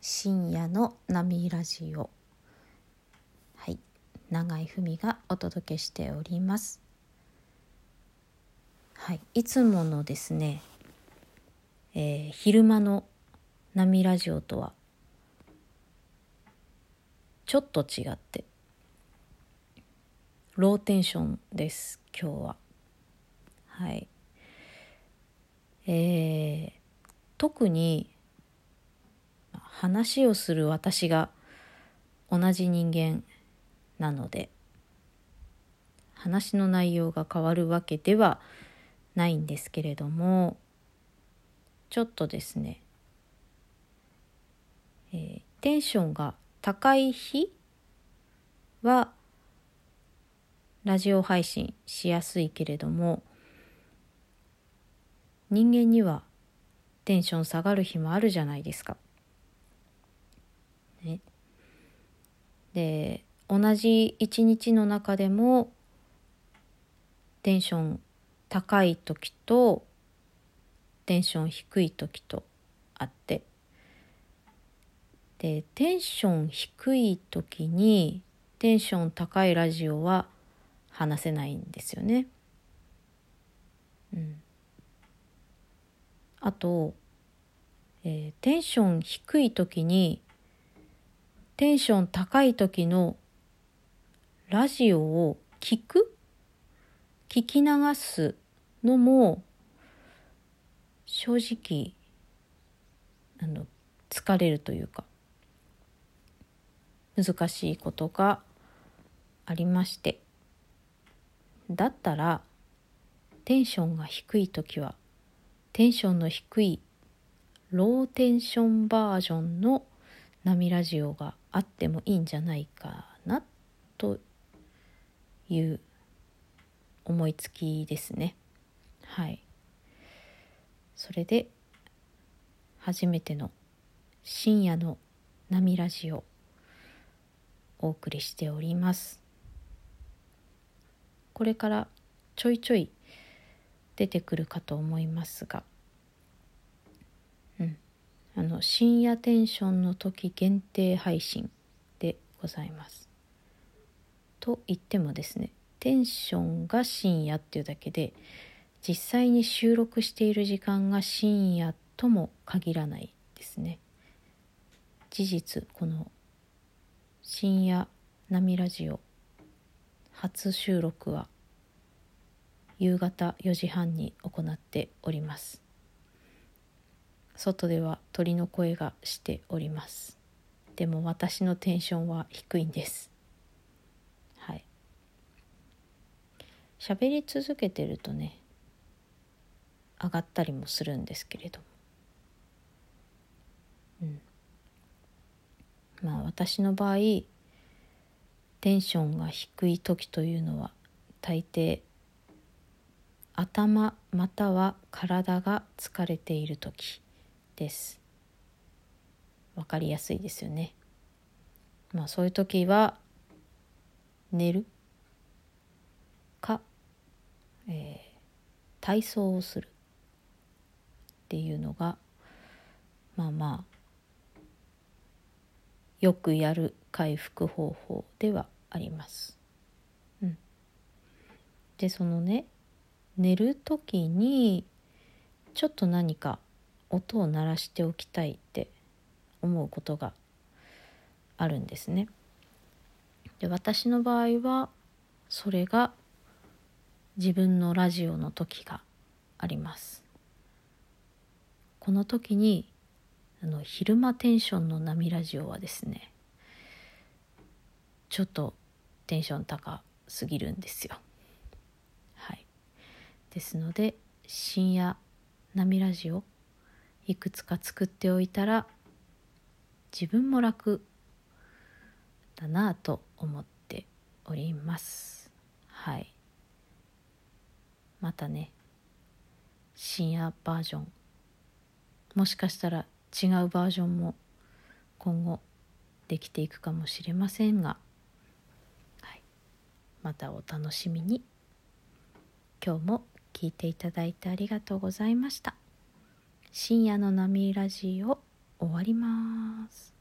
深夜の波ラジオ。はい。永井文がお届けしております。はい。いつものですね、えー、昼間の波ラジオとはちょっと違ってローテンションです今日は。はい。えー、特に話をする私が同じ人間なので話の内容が変わるわけではないんですけれどもちょっとですね、えー、テンションが高い日はラジオ配信しやすいけれども人間にはテンション下がる日もあるじゃないですか。ね、で同じ一日の中でもテンション高い時とテンション低い時とあって。でテンション低い時にテンション高いラジオは話せないんですよね。うん、あと、えー、テンション低い時にテンション高い時のラジオを聞く？聞き流すのも正直あの疲れるというか難しいことがありまして。だったらテンションが低い時はテンションの低いローテンションバージョンの波ラジオがあってもいいんじゃないかなという思いつきですね。はい。それで初めての深夜の波ラジオお送りしております。これからちょいちょい出てくるかと思いますがあの深夜テンションの時限定配信でございます。と言ってもですねテンションが深夜っていうだけで実際に収録している時間が深夜とも限らないですね。事実この深夜波ラジオ初収録は夕方4時半に行っております。外では鳥の声がしております。でも私のテンションは低いんです。はい。喋り続けてるとね上がったりもするんですけれども。うん。まあ私の場合テンションが低い時というのは大抵頭または体が疲れている時。です。分かりやすいですよね。まあそういう時は寝る？か、えー、体操をするっていうのがまあまあよくやる回復方法ではあります。うん、でそのね寝る時にちょっと何か音を鳴らしておきたいって思うことがあるんですね。で私の場合はそれが自分のラジオの時があります。この時にあの昼間テンションの波ラジオはですねちょっとテンション高すぎるんですよ。はい、ですので深夜波ラジオいくつか作っておいたら自分も楽だなと思っております。はい。またね深夜バージョン。もしかしたら違うバージョンも今後できていくかもしれませんが、はい、またお楽しみに。今日も聞いていただいてありがとうございました。深夜の波ラジオ終わります。